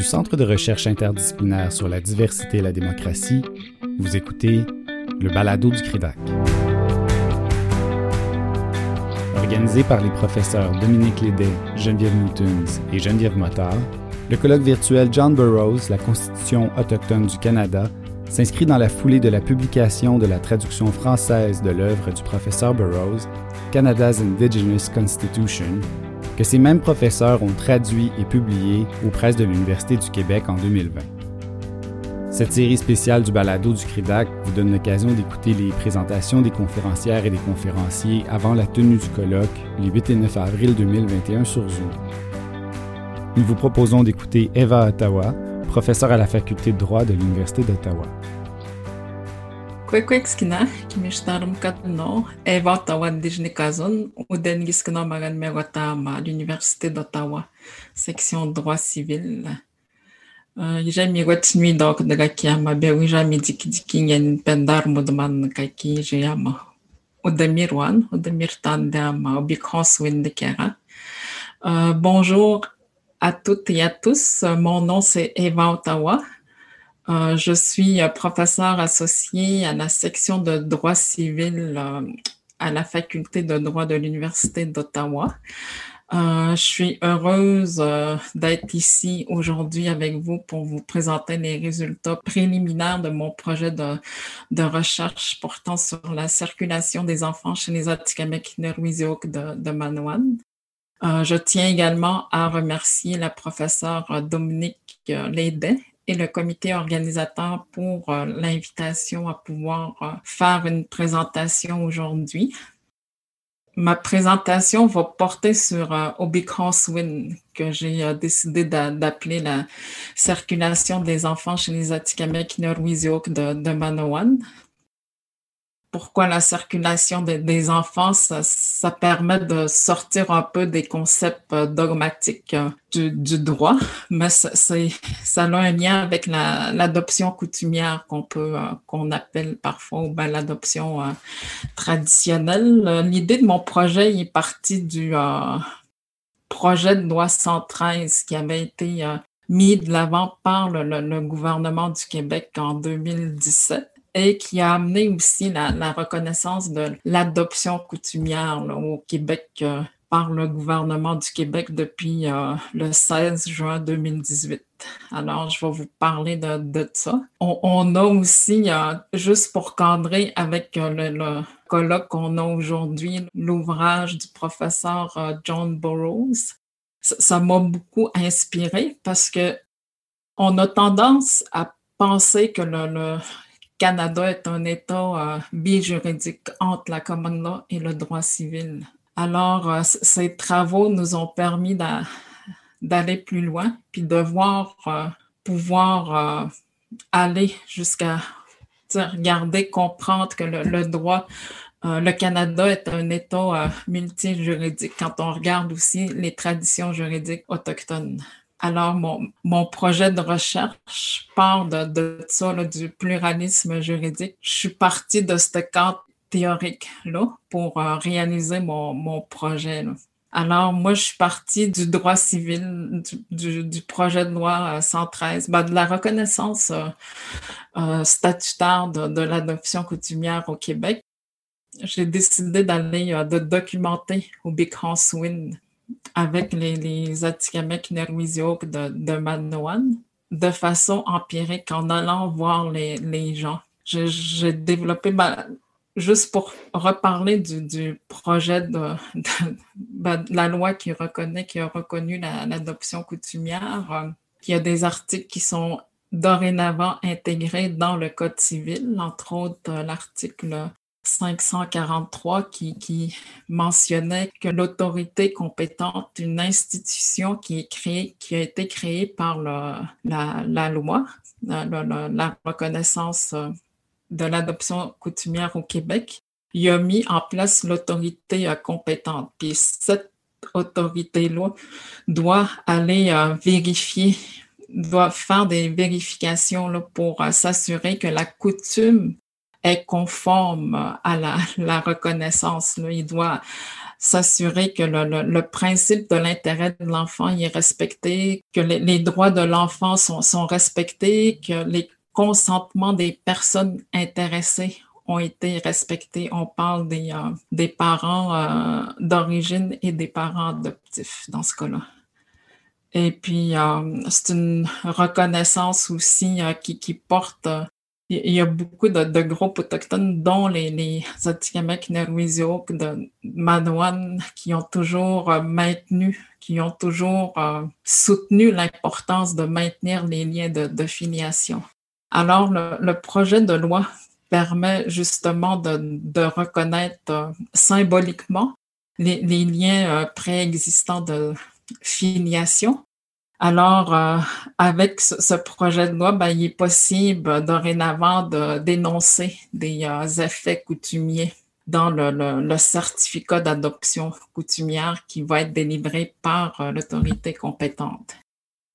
du Centre de recherche interdisciplinaire sur la diversité et la démocratie, vous écoutez le balado du CRIDAC. Organisé par les professeurs Dominique Lédet, Geneviève Newtons et Geneviève Motard, le colloque virtuel John Burroughs, la Constitution autochtone du Canada, s'inscrit dans la foulée de la publication de la traduction française de l'œuvre du professeur Burroughs, Canada's Indigenous Constitution, que ces mêmes professeurs ont traduit et publié aux presses de l'Université du Québec en 2020. Cette série spéciale du balado du CRIDAC vous donne l'occasion d'écouter les présentations des conférencières et des conférenciers avant la tenue du colloque les 8 et 9 avril 2021 sur Zoom. Nous vous proposons d'écouter Eva Ottawa, professeure à la faculté de droit de l'Université d'Ottawa. Kwekweksina kimishtarum katno Eva Ottawa Dijnikazon ou Dengiskno Magan Merotama à l'Université d'Ottawa, section droit civil. Ijami wetnui dok daga kiama be wijami diki diki nyen pendar mudman kaki jayama. Udamir wan, udamir tandama, obikons windekera. Bonjour à toutes et à tous. Mon nom c'est Eva Ottawa. Euh, je suis professeur associé à la section de droit civil euh, à la faculté de droit de l'Université d'Ottawa. Euh, je suis heureuse d'être ici aujourd'hui avec vous pour vous présenter les résultats préliminaires de mon projet de, recherche portant sur la circulation des enfants chez les Atikamekw de, de Manoan. Euh, je tiens également à remercier la professeure Dominique Lédet et le comité organisateur pour euh, l'invitation à pouvoir euh, faire une présentation aujourd'hui. Ma présentation va porter sur euh, Win, que j'ai décidé d'appeler la circulation des enfants chez les Atikamekw de, de Manoan pourquoi la circulation des enfants, ça, permet de sortir un peu des concepts euh, dogmatiques euh, du, droit, mais ça, ça, a un lien avec l'adoption coutumière qu'on peut, euh, qu'on appelle parfois l'adoption traditionnelle. L'idée de mon projet est partie du projet de loi 113 qui avait été mis de l'avant par le, gouvernement du Québec en 2017 et qui a amené aussi la, reconnaissance de l'adoption coutumière au Québec euh, par le gouvernement du Québec depuis euh, le 16 juin 2018. Alors, je vais vous parler de, ça. On, a aussi, euh, juste pour cadrer avec le, colloque qu'on a aujourd'hui, l'ouvrage du professeur John Burroughs. Ça m'a beaucoup inspiré parce que on a tendance à penser que le, Canada est un État euh, bijuridique entre la common law et le droit civil. Alors, euh, ces travaux nous ont permis d'aller plus loin, puis de voir euh, pouvoir aller jusqu'à regarder, comprendre que le, droit, le Canada est un État multijuridique quand on regarde aussi les traditions juridiques autochtones. Alors, mon, projet de recherche part de, ça, du pluralisme juridique. Je suis partie de ce cadre théorique-là pour euh, réaliser mon, projet. Alors, moi, je suis partie du droit civil, du, projet de loi 113, euh, ben, de la reconnaissance euh, statutaire de, l'adoption coutumière au Québec. J'ai décidé d'aller, de documenter au Big House Wind avec les, les Atikamekw de, de Manoan de façon empirique en allant voir les, les gens. J'ai développé, juste pour reparler du, du projet de, ben, la loi qui reconnaît, qui a reconnu l'adoption coutumière, euh, il y a des articles qui sont dorénavant intégrés dans le Code civil, entre autres euh, l'article 543 qui, mentionnait que l'autorité compétente d'une institution qui, a été créée par la, loi, la, la, reconnaissance euh, de l'adoption coutumière au Québec, il a mis en place l'autorité euh, compétente. Puis cette autorité-là doit aller euh, vérifier, doit faire des vérifications là, pour s'assurer que la coutume est conforme à la, la reconnaissance. Là. Il doit s'assurer que le, principe de l'intérêt de l'enfant est respecté, que les, droits de l'enfant sont, sont respectés, que les consentements des personnes intéressées ont été respectés. On parle des, euh, des parents euh, d'origine et des parents adoptifs dans ce cas-là. Et puis, euh, c'est une reconnaissance aussi qui, qui porte il y a beaucoup de, groupes autochtones, dont les, les Atikamekw, de Manoan, qui ont toujours euh, maintenu, qui ont toujours euh, soutenu l'importance de maintenir les liens de, filiation. Alors, le, projet de loi permet justement de, reconnaître euh, symboliquement les liens préexistants de filiation alors, euh, avec ce, projet de loi, ben, il est possible dorénavant de dénoncer des euh, effets coutumiers dans le, certificat d'adoption coutumière qui va être délivré par euh, l'autorité compétente.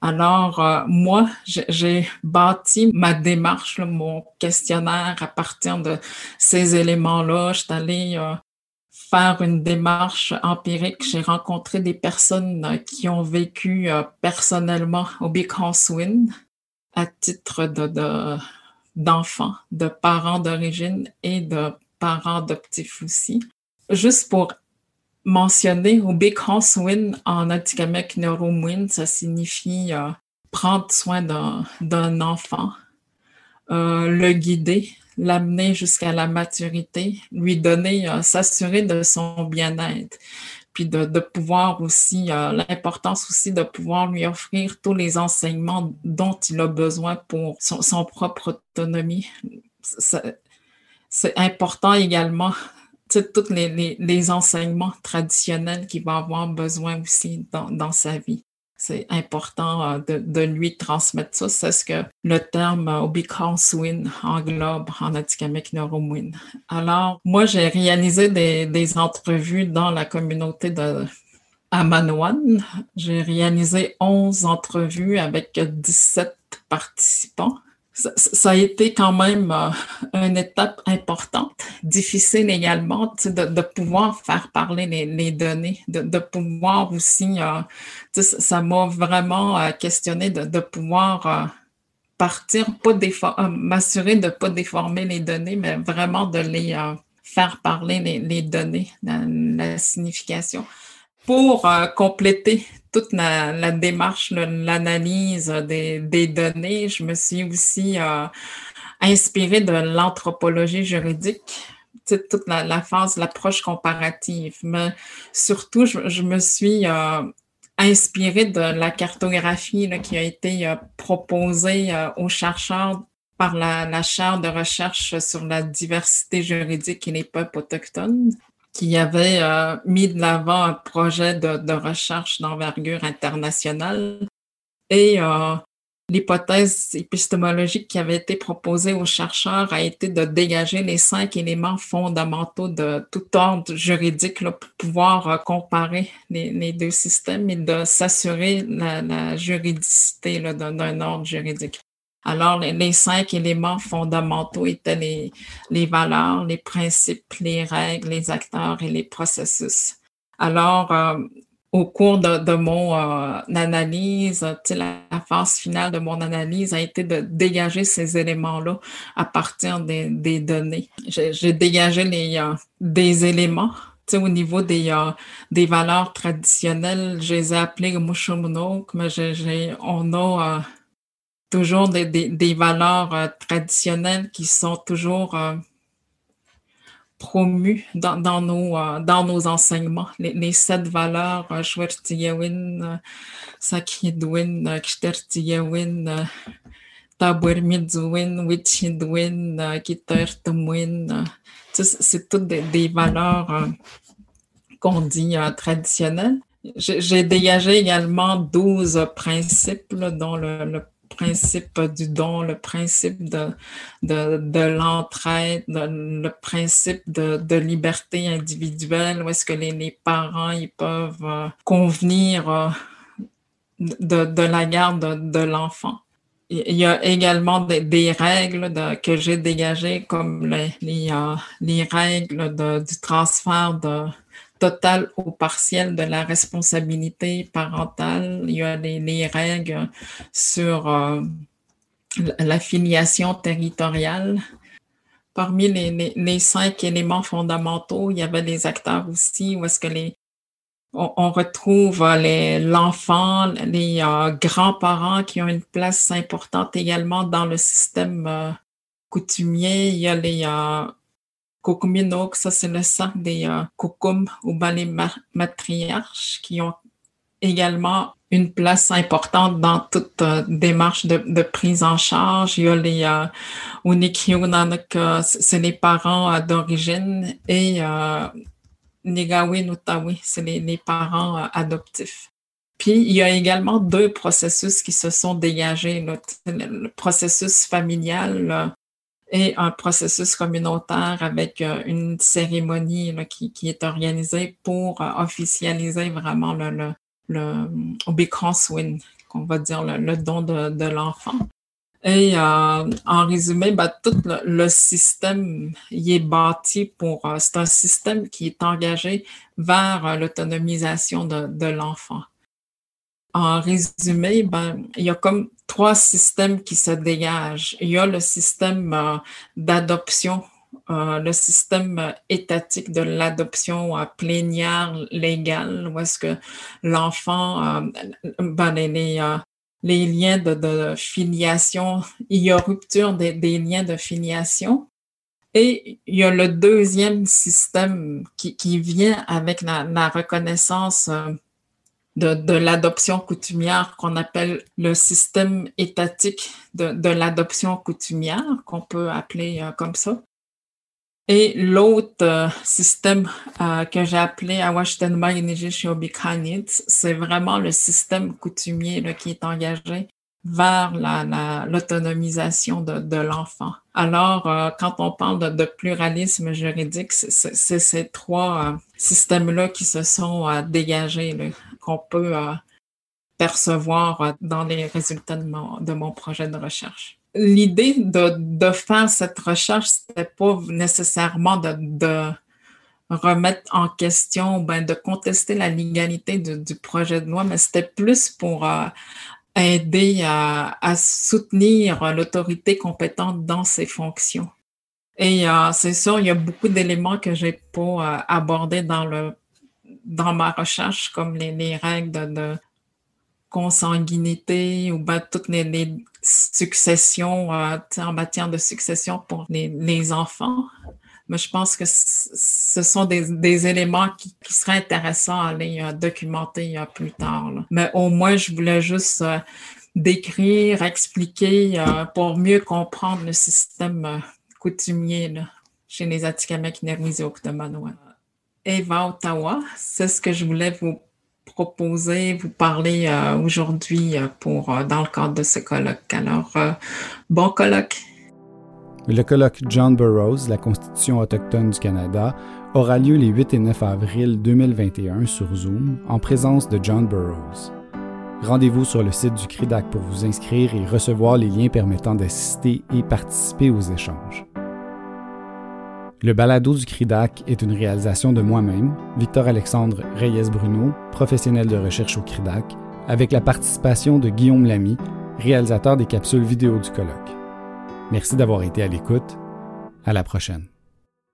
Alors, moi, j'ai bâti ma démarche, mon questionnaire à partir de ces éléments-là. Je suis allée une démarche empirique. J'ai rencontré des personnes euh, qui ont vécu euh, personnellement au Big House Wind à titre de, d'enfants, de, parents d'origine et de parents adoptifs aussi. Juste pour mentionner, au Big House Wind en Atikamekw Neuromwin, ça signifie euh, prendre soin d'un, enfant, le guider, l'amener jusqu'à la maturité, lui donner, euh, s'assurer de son bien-être, puis de, pouvoir aussi, euh, l'importance aussi de pouvoir lui offrir tous les enseignements dont il a besoin pour son, propre autonomie. C'est important également, tous les, les, les, enseignements traditionnels qu'il va avoir besoin aussi dans, dans sa vie c'est important euh, de, lui transmettre ça. C'est ce que le terme euh, Win englobe en Atikamekw Neuromwin. Alors, moi, j'ai réalisé des, entrevues dans la communauté de Amanoan. J'ai réalisé 11 entrevues avec 17 participants ça, a été quand même euh, une étape importante, difficile également, de, pouvoir faire parler les, données, de, pouvoir aussi, euh, ça m'a vraiment euh, questionné de, pouvoir euh, partir, pas m'assurer de pas déformer les données, mais vraiment de les faire parler les, données, la signification pour compléter toute la, démarche, l'analyse des, données, je me suis aussi inspirée de l'anthropologie juridique, toute la, phase, l'approche comparative. Mais surtout, je, me suis euh, inspirée de la cartographie qui a été proposée aux chercheurs par la, la chaire de recherche sur la diversité juridique et les peuples autochtones qui avait euh, mis de l'avant un projet de, recherche d'envergure internationale et euh, l'hypothèse épistémologique qui avait été proposée aux chercheurs a été de dégager les cinq éléments fondamentaux de tout ordre juridique pour pouvoir euh, comparer les, deux systèmes et de s'assurer la, juridicité d'un ordre juridique. Alors, les, cinq éléments fondamentaux étaient les, les valeurs, les principes, les règles, les acteurs et les processus. Alors, euh, au cours de, mon euh, analyse, la, phase finale de mon analyse a été de dégager ces éléments-là à partir des, données. J'ai dégagé euh, des éléments au niveau des, des valeurs traditionnelles, je les ai appelées Mushumunok, mais on a toujours des, valeurs euh, traditionnelles qui sont toujours euh, promues dans, dans, nos, euh, dans nos enseignements. Les, les sept valeurs, euh, Shwertiyawin, Sakidwin, Kshtertiyawin, Taburmidzuwin, Wichidwin, Kitertumwin. C'est toutes des, des valeurs qu'on dit traditionnelles. J'ai dégagé également 12 principes, dont le, le principe du don, le principe de, de, de l'entraide, le principe de, de, liberté individuelle, où est-ce que les, les, parents ils peuvent euh, convenir euh, de, de, la garde de, l'enfant. Il y a également des, des règles que j'ai dégagées comme les, les, euh, les règles du transfert de, totale ou partielle de la responsabilité parentale. Il y a les, règles sur euh, la filiation territoriale. Parmi les, cinq éléments fondamentaux, il y avait les acteurs aussi, où est-ce que les, on, retrouve l'enfant, les, euh, grands-parents qui ont une place importante également dans le système euh, coutumier. Il y a les euh, ça c'est le cercle des euh, ou ben les matriarches qui ont également une place importante dans toute euh, démarche de, prise en charge. Il y a les euh, c'est les parents d'origine et Negawi Notawi, c'est les, parents euh, adoptifs. Puis, il y a également deux processus qui se sont dégagés, le processus familial et un processus communautaire avec euh, une cérémonie qui, est organisée pour euh, officialiser vraiment le, le, le, qu'on va dire le, don de l'enfant. Et euh, en résumé, ben, tout le, système y est bâti pour. C'est un système qui est engagé vers l'autonomisation de, de l'enfant. En résumé, ben, il y a comme trois systèmes qui se dégagent. Il y a le système d'adoption, le système étatique de l'adoption plénière légale, où est-ce que l'enfant, ben, les, les liens de, filiation, il y a rupture des, liens de filiation. Et il y a le deuxième système qui, vient avec la, reconnaissance euh, de, l'adoption coutumière qu'on appelle le système étatique de, l'adoption coutumière, qu'on peut appeler euh, comme ça. Et l'autre euh, système euh, que j'ai appelé Awashtenma c'est vraiment le système coutumier là, qui est engagé vers l'autonomisation la, de, de l'enfant. Alors, euh, quand on parle de, de pluralisme juridique, c'est ces trois systèmes-là qui se sont dégagés, qu'on peut percevoir dans les résultats de mon, projet de recherche l'idée de, faire cette recherche, c'était pas nécessairement de, remettre en question, ben, de contester la légalité du projet de loi, mais c'était plus pour euh, aider à, soutenir l'autorité compétente dans ses fonctions. Et euh, c'est sûr, il y a beaucoup d'éléments que j'ai pas euh, abordés dans le dans ma recherche, comme les, les règles de, consanguinité ou ben, toutes les, successions euh, en matière de succession pour les, enfants. Mais je pense que ce sont des, éléments qui, seraient intéressants à aller euh, documenter euh, plus tard. Mais au moins, je voulais juste décrire, expliquer pour mieux comprendre le système coutumier chez les Atikamekw, Nermizi, Oktomanois. Eva Ottawa, c'est ce que je voulais vous proposer, vous parler euh, aujourd'hui euh, euh, dans le cadre de ce colloque. Alors, bon colloque. Le colloque John Burroughs, la Constitution autochtone du Canada, aura lieu les 8 et 9 avril 2021 sur Zoom en présence de John Burroughs. Rendez-vous sur le site du CRIDAC pour vous inscrire et recevoir les liens permettant d'assister et participer aux échanges. Le balado du CRIDAC est une réalisation de moi-même, Victor-Alexandre Reyes-Bruno, professionnel de recherche au CRIDAC, avec la participation de Guillaume Lamy, réalisateur des capsules vidéo du colloque. Merci d'avoir été à l'écoute. À la prochaine.